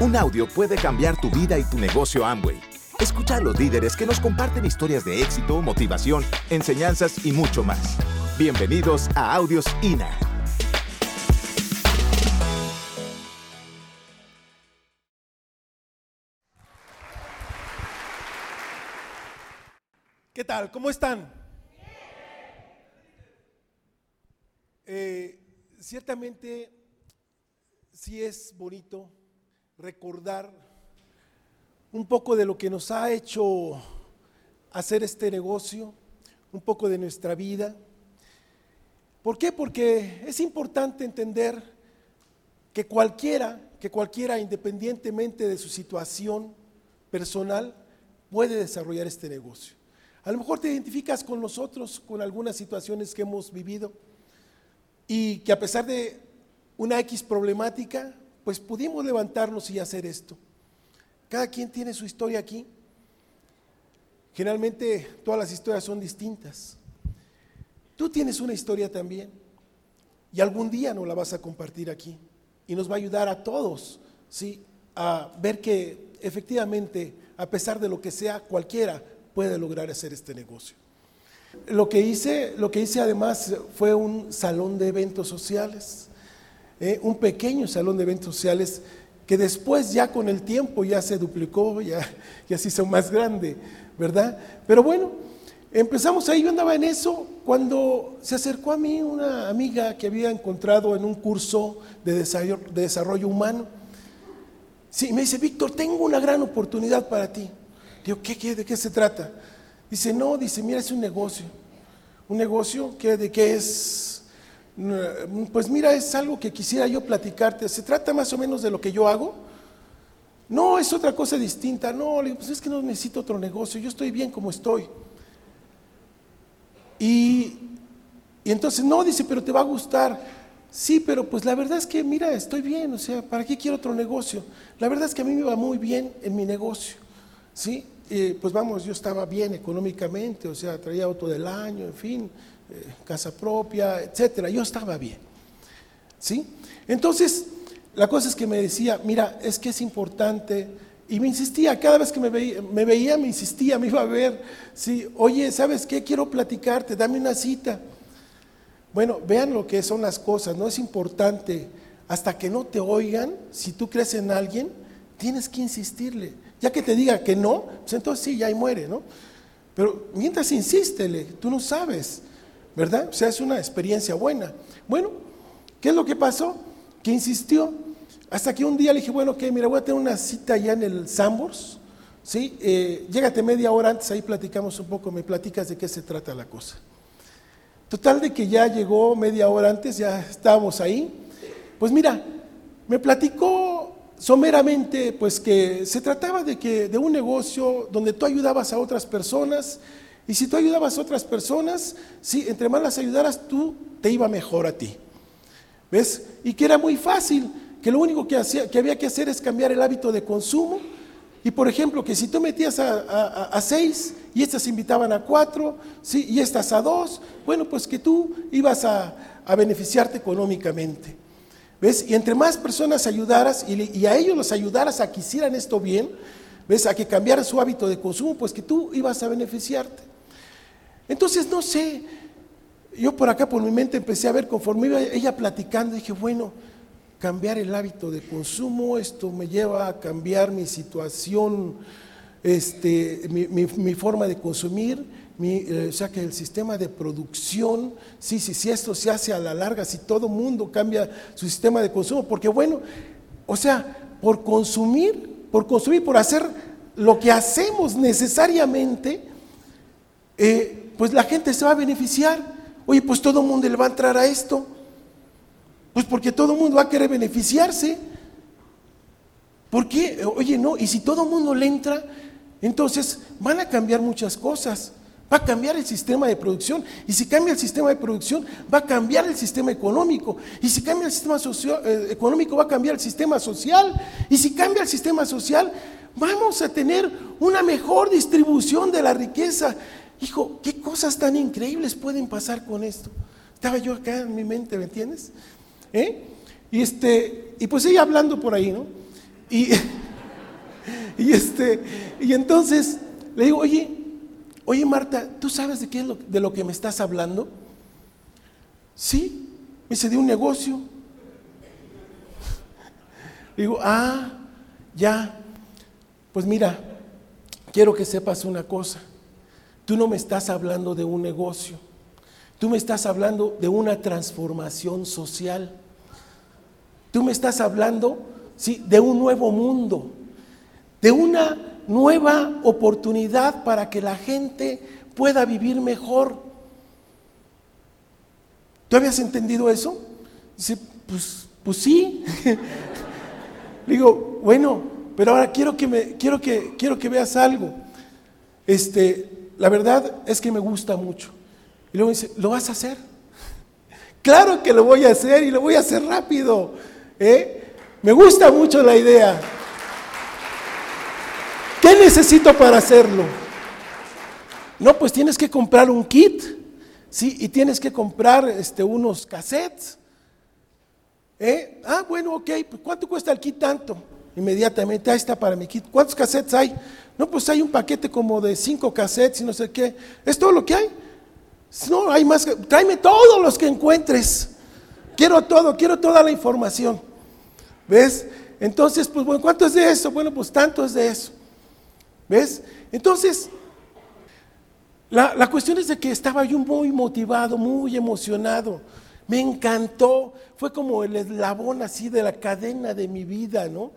Un audio puede cambiar tu vida y tu negocio Amway. Escucha a los líderes que nos comparten historias de éxito, motivación, enseñanzas y mucho más. Bienvenidos a Audios INA. ¿Qué tal? ¿Cómo están? Eh, ciertamente sí es bonito recordar un poco de lo que nos ha hecho hacer este negocio, un poco de nuestra vida. ¿Por qué? Porque es importante entender que cualquiera, que cualquiera independientemente de su situación personal, puede desarrollar este negocio. A lo mejor te identificas con nosotros, con algunas situaciones que hemos vivido y que a pesar de una X problemática, pues pudimos levantarnos y hacer esto. Cada quien tiene su historia aquí. Generalmente todas las historias son distintas. Tú tienes una historia también y algún día nos la vas a compartir aquí y nos va a ayudar a todos, ¿sí? A ver que efectivamente, a pesar de lo que sea, cualquiera puede lograr hacer este negocio. Lo que hice, lo que hice además fue un salón de eventos sociales, ¿eh? un pequeño salón de eventos sociales que después ya con el tiempo ya se duplicó, ya, ya se hizo más grande, ¿verdad? Pero bueno, empezamos ahí, yo andaba en eso cuando se acercó a mí una amiga que había encontrado en un curso de desarrollo, de desarrollo humano. Sí, me dice, Víctor, tengo una gran oportunidad para ti. Digo, ¿qué, ¿de qué se trata? Dice, no, dice, mira, es un negocio. Un negocio que de qué es, pues mira, es algo que quisiera yo platicarte. ¿Se trata más o menos de lo que yo hago? No, es otra cosa distinta. No, le digo, pues es que no necesito otro negocio, yo estoy bien como estoy. Y, entonces, no, dice, pero te va a gustar. Sí, pero pues la verdad es que, mira, estoy bien, o sea, ¿para qué quiero otro negocio? La verdad es que a mí me va muy bien en mi negocio, ¿sí? pues vamos, yo estaba bien económicamente, o sea, traía auto del año, en fin, eh, casa propia, etcétera. Yo estaba bien. ¿Sí? Entonces, la cosa es que me decía, mira, es que es importante, y me insistía, cada vez que me veía, me, veía, me insistía, me iba a ver, sí, oye, ¿sabes qué? Quiero platicarte, dame una cita. Bueno, vean lo que son las cosas, no es importante, hasta que no te oigan, si tú crees en alguien, tienes que insistirle. Ya que te diga que no, pues entonces sí, ya ahí muere, ¿no? Pero mientras insístele, tú no sabes, ¿verdad? O sea, es una experiencia buena. Bueno, ¿qué es lo que pasó? Que insistió. Hasta que un día le dije, bueno, ok, mira, voy a tener una cita ya en el Sambors, ¿sí? Eh, llégate media hora antes, ahí platicamos un poco, me platicas de qué se trata la cosa. Total de que ya llegó media hora antes, ya estábamos ahí. Pues mira, me platicó someramente, pues que se trataba de que de un negocio donde tú ayudabas a otras personas y si tú ayudabas a otras personas, sí, entre más las ayudaras tú te iba mejor a ti. ¿Ves? Y que era muy fácil, que lo único que, hacía, que había que hacer es cambiar el hábito de consumo. Y por ejemplo, que si tú metías a, seis y estas invitaban a cuatro, ¿sí? y estas a dos, bueno, pues que tú ibas a beneficiarte económicamente. ¿Ves? Y entre más personas ayudaras y, a ellos los ayudaras a que hicieran esto bien, ¿ves? A que cambiaran su hábito de consumo, pues que tú ibas a beneficiarte. Entonces, no sé, yo por acá por mi mente empecé a ver conforme iba ella platicando, dije, bueno, cambiar el hábito de consumo, esto me lleva a cambiar mi situación, este, mi forma de consumir, eh, o sea que el sistema de producción, sí, sí, sí, esto se hace a la larga, si todo mundo cambia su sistema de consumo, porque bueno, o sea, por consumir, por consumir, por hacer lo que hacemos necesariamente, eh, pues la gente se va a beneficiar. Oye, pues todo el mundo le va a entrar a esto. Pues porque todo el mundo va a querer beneficiarse. ¿Por qué? Oye, no, y si todo el mundo le entra, entonces van a cambiar muchas cosas. Va a cambiar el sistema de producción. Y si cambia el sistema de producción, va a cambiar el sistema económico. Y si cambia el sistema eh, económico, va a cambiar el sistema social. Y si cambia el sistema social, vamos a tener una mejor distribución de la riqueza. Hijo, ¿qué cosas tan increíbles pueden pasar con esto? Estaba yo acá en mi mente, ¿me entiendes? ¿Eh? Y, este, y pues ella hablando por ahí, ¿no? Y, y, este, y entonces le digo, oye, oye Marta, ¿tú sabes de qué es lo, de lo que me estás hablando? Sí, me dice, de un negocio. Le digo, ah, ya, pues mira, quiero que sepas una cosa. Tú no me estás hablando de un negocio. Tú me estás hablando de una transformación social. Tú me estás hablando ¿sí? de un nuevo mundo, de una nueva oportunidad para que la gente pueda vivir mejor. ¿Tú habías entendido eso? Dice, pues, pues sí. Digo, bueno, pero ahora quiero que me, quiero que, quiero que veas algo. Este, la verdad es que me gusta mucho. Y luego dice, ¿lo vas a hacer? Claro que lo voy a hacer y lo voy a hacer rápido. ¿eh? Me gusta mucho la idea. ¿Qué necesito para hacerlo? No, pues tienes que comprar un kit, ¿sí? Y tienes que comprar este, unos cassettes. ¿eh? Ah, bueno, ok, pues ¿cuánto cuesta el kit tanto? Inmediatamente, ahí está para mi kit. ¿Cuántos cassettes hay? No, pues hay un paquete como de cinco cassettes y no sé qué. ¿Es todo lo que hay? No, hay más. Tráeme todos los que encuentres. Quiero todo, quiero toda la información. ¿Ves? Entonces, pues bueno, ¿cuánto es de eso? Bueno, pues tanto es de eso. ¿Ves? Entonces, la, cuestión es de que estaba yo muy motivado, muy emocionado. Me encantó. Fue como el eslabón así de la cadena de mi vida, ¿no?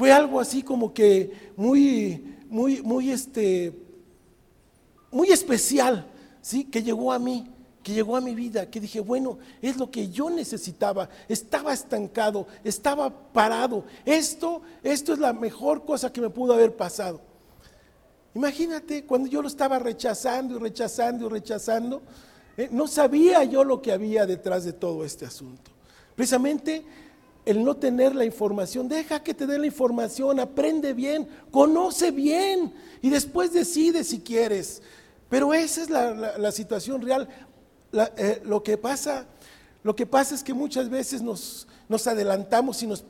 Fue algo así como que muy, muy, muy, este, muy especial, ¿sí? Que llegó a mí que llegó a mi vida, que dije, bueno, es lo que yo necesitaba, estaba estancado, estaba parado, esto, esto es la mejor cosa que me pudo haber pasado. Imagínate cuando yo lo estaba rechazando y rechazando y rechazando, eh, no sabía yo lo que había detrás de todo este asunto. Precisamente el no tener la información, deja que te dé la información, aprende bien, conoce bien y después decide si quieres. Pero esa es la situación real. Eh, lo, que pasa, lo que pasa es que muchas veces nos, nos adelantamos y nos,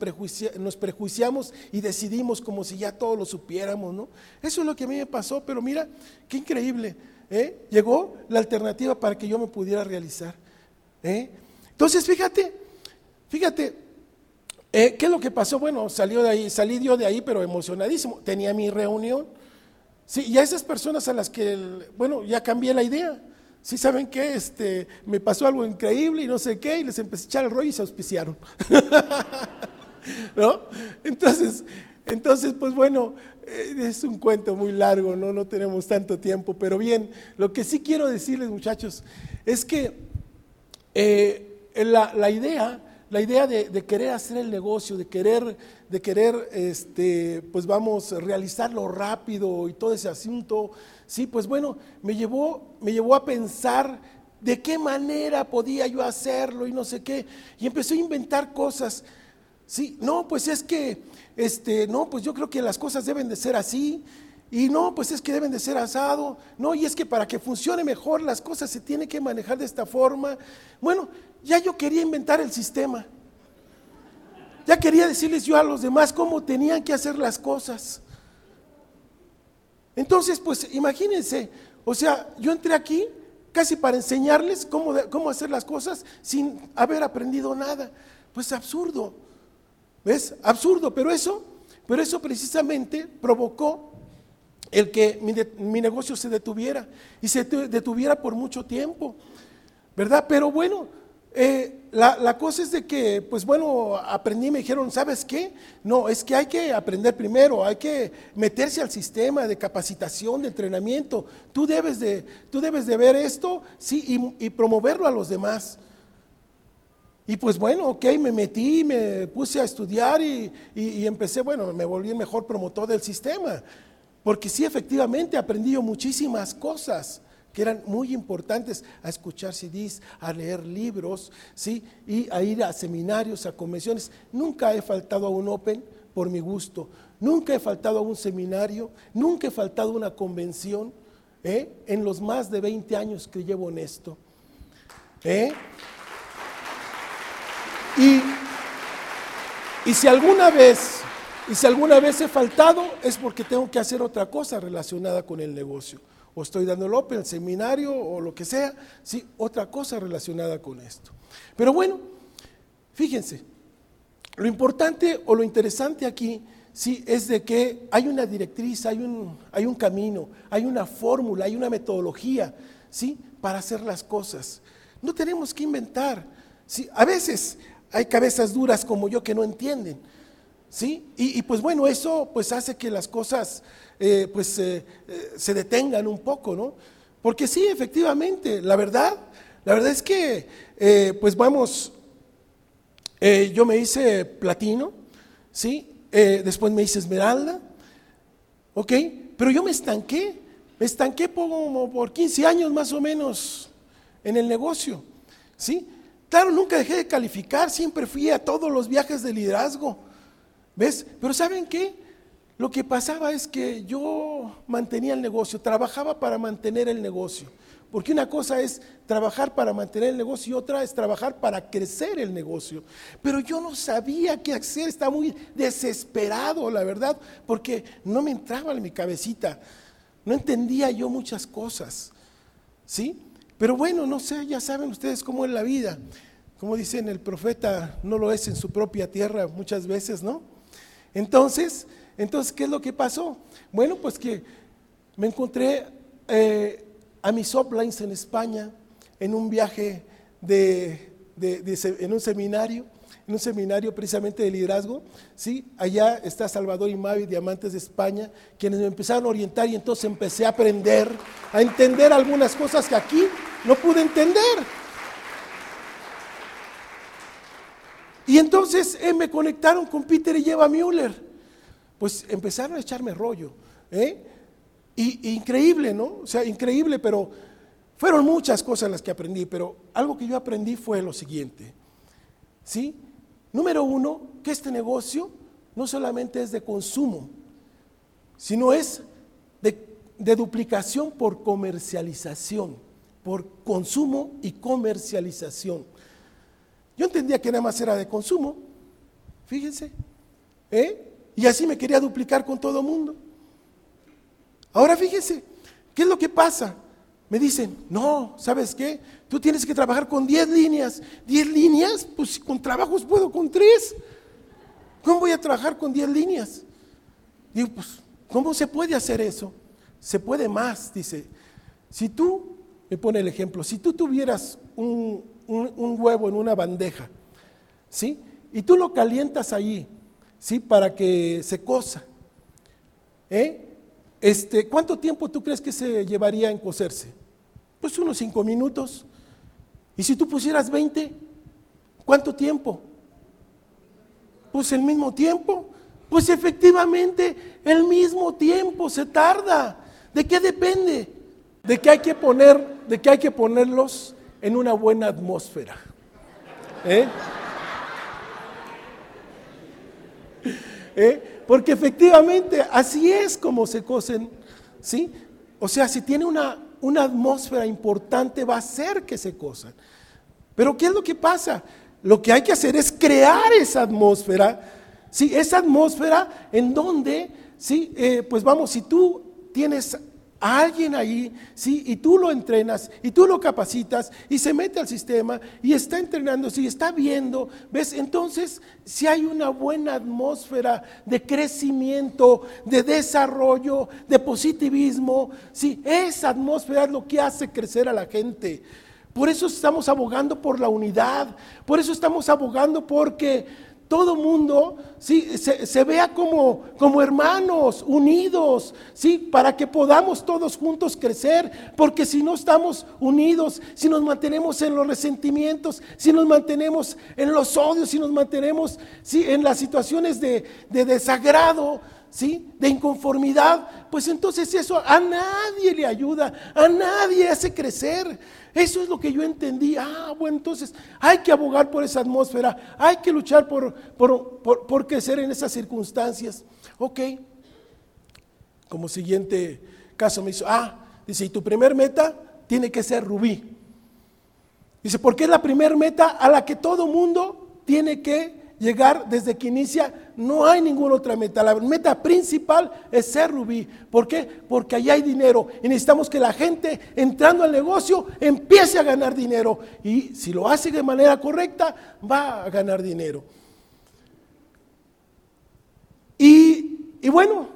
nos, prejuiciamos y decidimos como si ya todo lo supiéramos, ¿no? Eso es lo que a mí me pasó, pero mira, qué increíble. ¿eh? Llegó la alternativa para que yo me pudiera realizar. ¿eh? Entonces, fíjate, fíjate, ¿qué es lo que pasó? Bueno, salió de ahí, salí yo de ahí, pero emocionadísimo. Tenía mi reunión. Sí, y a esas personas a las que, bueno, ya cambié la idea. Si saben que este, me pasó algo increíble y no sé qué, y les empecé a echar el rollo y se auspiciaron. ¿No? Entonces, entonces, pues bueno, eh, es un cuento muy largo, ¿no? no tenemos tanto tiempo, pero bien, lo que sí quiero decirles, muchachos, es que eh, la, idea, la idea de, querer hacer el negocio, de querer, de querer, este, pues vamos, realizarlo rápido y todo ese asunto, Sí, pues bueno, me llevó, me llevó a pensar de qué manera podía yo hacerlo y no sé qué. Y empecé a inventar cosas. Sí, no, pues es que, este, no, pues yo creo que las cosas deben de ser así. Y no, pues es que deben de ser asado. No, y es que para que funcione mejor las cosas se tiene que manejar de esta forma. Bueno, ya yo quería inventar el sistema. Ya quería decirles yo a los demás cómo tenían que hacer las cosas. Entonces, pues imagínense, o sea, yo entré aquí casi para enseñarles cómo, cómo hacer las cosas sin haber aprendido nada. Pues absurdo, ¿ves? Absurdo, pero eso, pero eso precisamente provocó el que mi, negocio se detuviera y se detuviera por mucho tiempo, ¿verdad? Pero bueno, eh, la, cosa es de que, pues bueno, aprendí, me dijeron, ¿sabes qué? No, es que hay que aprender primero, hay que meterse al sistema de capacitación, de entrenamiento. Tú debes de, tú debes de ver esto, sí, y, promoverlo a los demás. Y pues bueno, ok, me metí, me puse a estudiar y, y empecé, bueno, me volví el mejor promotor del sistema. Porque sí, efectivamente, aprendí muchísimas cosas que eran muy importantes a escuchar CDs, a leer libros, ¿sí? y a ir a seminarios, a convenciones. Nunca he faltado a un Open por mi gusto, nunca he faltado a un seminario, nunca he faltado a una convención ¿eh? en los más de 20 años que llevo en esto. ¿eh? Y, y si alguna vez, Y si alguna vez he faltado es porque tengo que hacer otra cosa relacionada con el negocio. O estoy dando el Open, el seminario o lo que sea, sí, otra cosa relacionada con esto. Pero bueno, fíjense, lo importante o lo interesante aquí sí es de que hay una directriz, hay un, hay un camino, hay una fórmula, hay una metodología, ¿sí? Para hacer las cosas. No tenemos que inventar. ¿sí? A veces hay cabezas duras como yo que no entienden. ¿Sí? Y, pues bueno, eso pues hace que las cosas eh, pues eh, eh, se detengan un poco, ¿no? Porque sí, efectivamente, la verdad, la verdad es que pues vamos, yo me hice platino, ¿sí? después me hice esmeralda, ¿ok? Pero yo me estanqué, me estanqué como por 15 años más o menos en el negocio, ¿sí? Claro, nunca dejé de calificar, siempre fui a todos los viajes de liderazgo, ¿ves? Pero ¿saben qué? Lo que pasaba es que yo mantenía el negocio, trabajaba para mantener el negocio. Porque una cosa es trabajar para mantener el negocio y otra es trabajar para crecer el negocio. Pero yo no sabía qué hacer, estaba muy desesperado, la verdad, porque no me entraba en mi cabecita. No entendía yo muchas cosas. ¿Sí? Pero bueno, no sé, ya saben ustedes cómo es la vida. Como dicen el profeta, no lo es en su propia tierra muchas veces, ¿no? Entonces, entonces ¿qué es lo que pasó? Bueno, pues que me encontré eh, a mis uplines en España en un viaje de, en un seminario en un seminario precisamente de liderazgo, ¿sí? Allá está Salvador y Mavi, Diamantes de España, quienes me empezaron a orientar y entonces empecé a aprender, a entender algunas cosas que aquí no pude entender. Y entonces eh, me conectaron con Peter y Eva Müller. Pues empezaron a echarme rollo. ¿eh? Y, increíble, ¿no? O sea, increíble, pero fueron muchas cosas las que aprendí, pero algo que yo aprendí fue lo siguiente. ¿Sí? Número uno, que este negocio no solamente es de consumo, sino es de, duplicación por comercialización, por consumo y comercialización. Yo entendía que nada más era de consumo, fíjense, ¿eh? y así me quería duplicar con todo el mundo. Ahora fíjense, ¿qué es lo que pasa? Me dicen, no, ¿sabes qué? Tú tienes que trabajar con 10 líneas. ¿10 líneas? Pues con trabajos puedo con 3. ¿Cómo voy a trabajar con 10 líneas? Digo, pues, ¿cómo se puede hacer eso? Se puede más, dice. Si tú, me pone el ejemplo, si tú tuvieras un, huevo en una bandeja, ¿sí? Y tú lo calientas ahí, ¿sí? Para que se cosa. ¿Eh? Este, ¿Cuánto tiempo tú crees que se llevaría en cocerse? Pues unos cinco minutos. Y si tú pusieras 20, ¿cuánto tiempo? Pues el mismo tiempo. Pues efectivamente, el mismo tiempo se tarda. ¿De qué depende? De que hay que poner, de que hay que ponerlos en una buena atmósfera. ¿Eh? ¿Eh? Porque efectivamente así es como se cocen, ¿sí? O sea, si tiene una una atmósfera importante va a hacer que se cosan. Pero ¿qué es lo que pasa? Lo que hay que hacer es crear esa atmósfera, ¿sí? esa atmósfera en donde, ¿sí? Eh, pues vamos, si tú tienes a alguien ahí, ¿sí? Y tú lo entrenas y tú lo capacitas y se mete al sistema y está entrenando, y está viendo, ¿ves? Entonces, si hay una buena atmósfera de crecimiento, de desarrollo, de positivismo, ¿sí? Esa atmósfera es lo que hace crecer a la gente. Por eso estamos abogando por la unidad, por eso estamos abogando porque todo mundo ¿sí? se, vea como, como hermanos, unidos, ¿sí? para que podamos todos juntos crecer, porque si no estamos unidos, si nos mantenemos en los resentimientos, si nos mantenemos en los odios, si nos mantenemos ¿sí? en las situaciones de, de desagrado, ¿sí? de inconformidad, pues entonces eso a nadie le ayuda, a nadie hace crecer. Eso es lo que yo entendí. Ah, bueno, entonces hay que abogar por esa atmósfera, hay que luchar por, por, crecer en esas circunstancias. Ok. Como siguiente caso me hizo, ah, dice, y tu primer meta tiene que ser rubí. Dice, porque es la primer meta a la que todo mundo tiene que llegar desde que inicia, no hay ninguna otra meta. La meta principal es ser rubí. ¿Por qué? Porque allá hay dinero y necesitamos que la gente entrando al negocio empiece a ganar dinero. Y si lo hace de manera correcta, va a ganar dinero. Y, y bueno,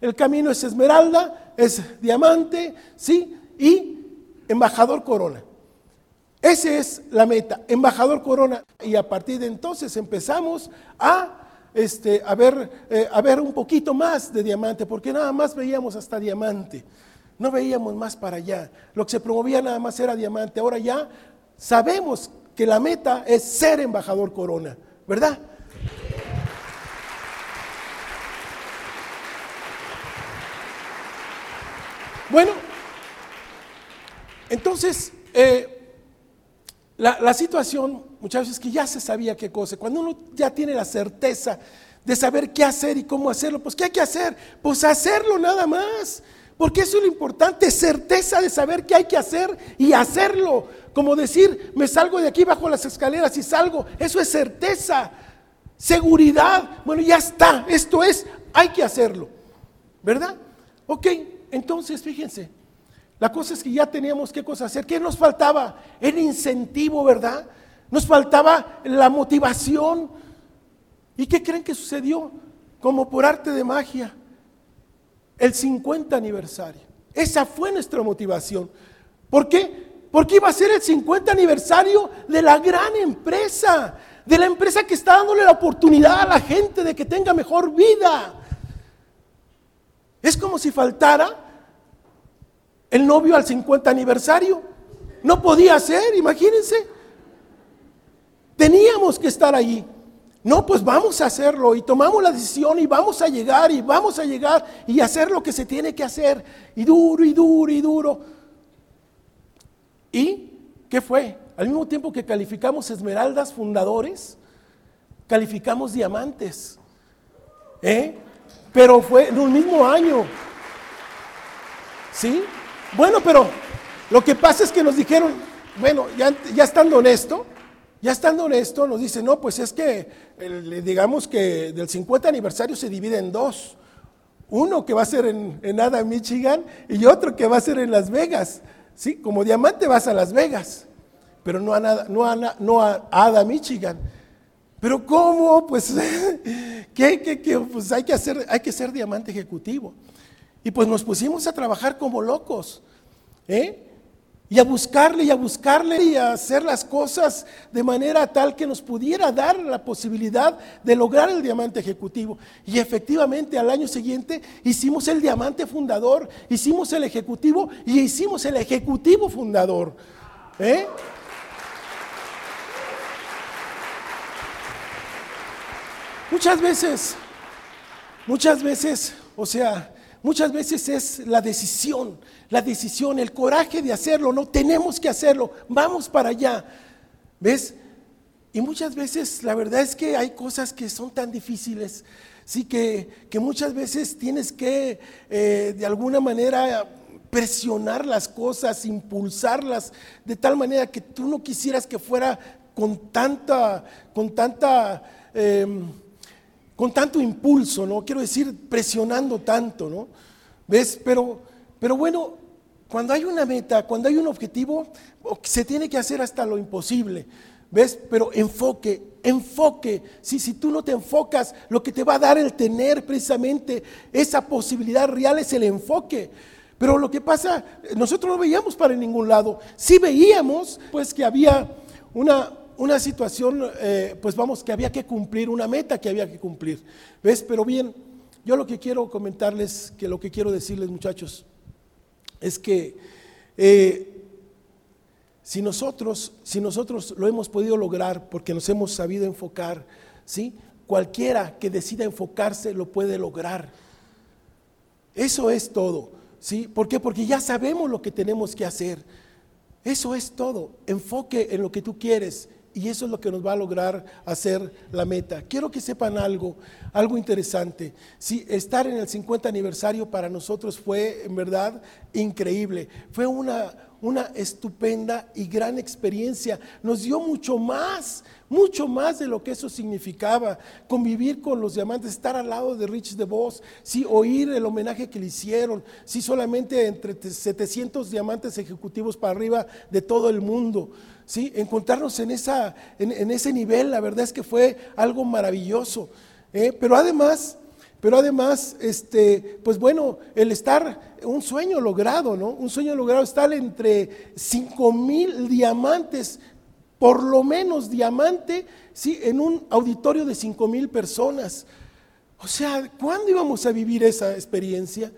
el camino es esmeralda, es diamante, ¿sí? Y embajador corona. Esa es la meta, embajador corona. Y a partir de entonces empezamos a, este, a, ver, eh, a ver un poquito más de diamante, porque nada más veíamos hasta diamante, no veíamos más para allá. Lo que se promovía nada más era diamante. Ahora ya sabemos que la meta es ser embajador corona, ¿verdad? Bueno, entonces, eh, la, situación, muchachos, es que ya se sabía qué cosa. Cuando uno ya tiene la certeza de saber qué hacer y cómo hacerlo, pues ¿qué hay que hacer? Pues hacerlo nada más. Porque eso es lo importante, certeza de saber qué hay que hacer y hacerlo. Como decir, me salgo de aquí bajo las escaleras y salgo. Eso es certeza, seguridad. Bueno, ya está, esto es, hay que hacerlo. ¿Verdad? Ok, entonces fíjense, la cosa es que ya teníamos qué cosa hacer. ¿Qué nos faltaba? El incentivo, ¿verdad? Nos faltaba la motivación. ¿Y qué creen que sucedió? Como por arte de magia. El 50 aniversario. Esa fue nuestra motivación. ¿Por qué? Porque iba a ser el 50 aniversario de la gran empresa. De la empresa que está dándole la oportunidad a la gente de que tenga mejor vida. Es como si faltara el novio al 50 aniversario. No podía ser, imagínense. Teníamos que estar allí. No, pues vamos a hacerlo y tomamos la decisión y vamos a llegar y vamos a llegar y hacer lo que se tiene que hacer. Y duro y duro y duro. ¿Y qué fue? Al mismo tiempo que calificamos esmeraldas fundadores, calificamos diamantes. ¿Eh? Pero fue en un mismo año. ¿Sí? Bueno, pero lo que pasa es que nos dijeron, bueno, ya, estando honesto, ya estando honesto, nos dice, no, pues es que digamos que del 50 aniversario se divide en dos. Uno que va a ser en, en Ada, Michigan, y otro que va a ser en Las Vegas. ¿Sí? Como diamante vas a Las Vegas, pero no a, no a, no a Ada, Michigan. Pero ¿cómo? Pues, ¿qué, qué, qué? pues hay, que hacer, hay que ser diamante ejecutivo. Y pues nos pusimos a trabajar como locos. ¿eh? Y a buscarle y a buscarle y a hacer las cosas de manera tal que nos pudiera dar la posibilidad de lograr el diamante ejecutivo. Y efectivamente al año siguiente hicimos el diamante fundador, hicimos el ejecutivo y hicimos el ejecutivo fundador. ¿eh? Muchas veces, muchas veces, o sea, Muchas veces es la decisión, la decisión, el coraje de hacerlo. No tenemos que hacerlo, vamos para allá. ¿Ves? Y muchas veces la verdad es que hay cosas que son tan difíciles, sí que, que muchas veces tienes que eh, de alguna manera presionar las cosas, impulsarlas de tal manera que tú no quisieras que fuera con tanta, con tanta em, con tanto impulso, ¿no? Quiero decir, presionando tanto, ¿no? ¿Ves? Pero, pero bueno, cuando hay una meta, cuando hay un objetivo, se tiene que hacer hasta lo imposible. ¿Ves? Pero enfoque, enfoque. Si, si tú no te enfocas, lo que te va a dar el tener precisamente esa posibilidad real es el enfoque. Pero lo que pasa, nosotros no veíamos para ningún lado. Sí veíamos, pues, que había una, una situación, eh, pues vamos, que había que cumplir, una meta que había que cumplir. ¿Ves? Pero bien, yo lo que quiero comentarles, que lo que quiero decirles muchachos, es que eh, si nosotros, si nosotros lo hemos podido lograr porque nos hemos sabido enfocar, ¿sí? Cualquiera que decida enfocarse lo puede lograr. Eso es todo, ¿sí? ¿Por qué? Porque ya sabemos lo que tenemos que hacer. Eso es todo. Enfoque en lo que tú quieres y eso es lo que nos va a lograr hacer la meta. Quiero que sepan algo, algo interesante. Sí, estar en el 50 aniversario para nosotros fue en verdad increíble. Fue una, una estupenda y gran experiencia. Nos dio mucho más, mucho más de lo que eso significaba. Convivir con los diamantes, estar al lado de Rich DeVos, sí, oír el homenaje que le hicieron, sí, solamente entre 700 diamantes ejecutivos para arriba de todo el mundo. ¿sí? Encontrarnos en, esa, en, ese nivel, la verdad es que fue algo maravilloso. ¿eh? Pero además, pero además, este, pues bueno, el estar, un sueño logrado, ¿no? Un sueño logrado, estar entre 5 mil diamantes, por lo menos diamante, ¿sí? En un auditorio de 5 mil personas. O sea, ¿cuándo íbamos a vivir esa experiencia?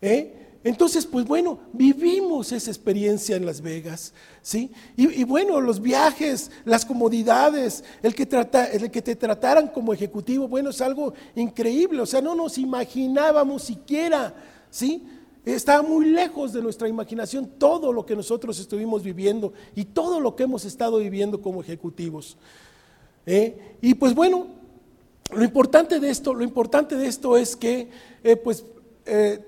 ¿Eh? Entonces, pues bueno, vivimos esa experiencia en Las Vegas, ¿sí? Y, bueno, los viajes, las comodidades, el que, trata, el que te trataran como ejecutivo, bueno, es algo increíble, o sea, no nos imaginábamos siquiera, ¿sí? Estaba muy lejos de nuestra imaginación todo lo que nosotros estuvimos viviendo y todo lo que hemos estado viviendo como ejecutivos. ¿eh? Y pues bueno, lo importante de esto, lo importante de esto es que, eh, pues, eh,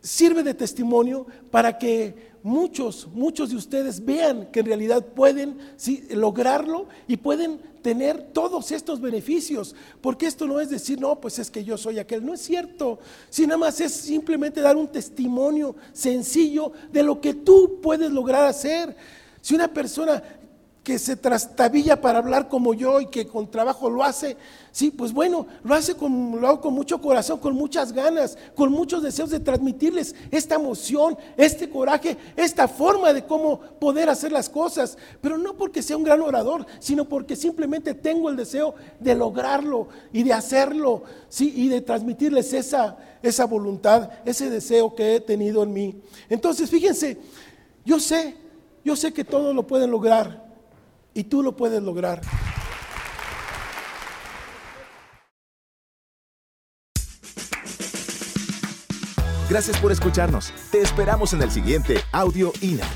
sirve de testimonio para que muchos, muchos de ustedes vean que en realidad pueden lograrlo y pueden tener todos estos beneficios. Porque esto no es decir, no, pues es que yo soy aquel. No es cierto. Si nada más es simplemente dar un testimonio sencillo de lo que tú puedes lograr hacer. Si una persona que se trastabilla para hablar como yo y que con trabajo lo hace, sí, pues bueno, lo hace con, lo con mucho corazón, con muchas ganas, con muchos deseos de transmitirles esta emoción, este coraje, esta forma de cómo poder hacer las cosas, pero no porque sea un gran orador, sino porque simplemente tengo el deseo de lograrlo y de hacerlo, sí, y de transmitirles esa, esa voluntad, ese deseo que he tenido en mí. Entonces, fíjense, yo sé, yo sé que todo lo pueden lograr y tú lo puedes lograr. Gracias por escucharnos. Te esperamos en el siguiente Audio INA.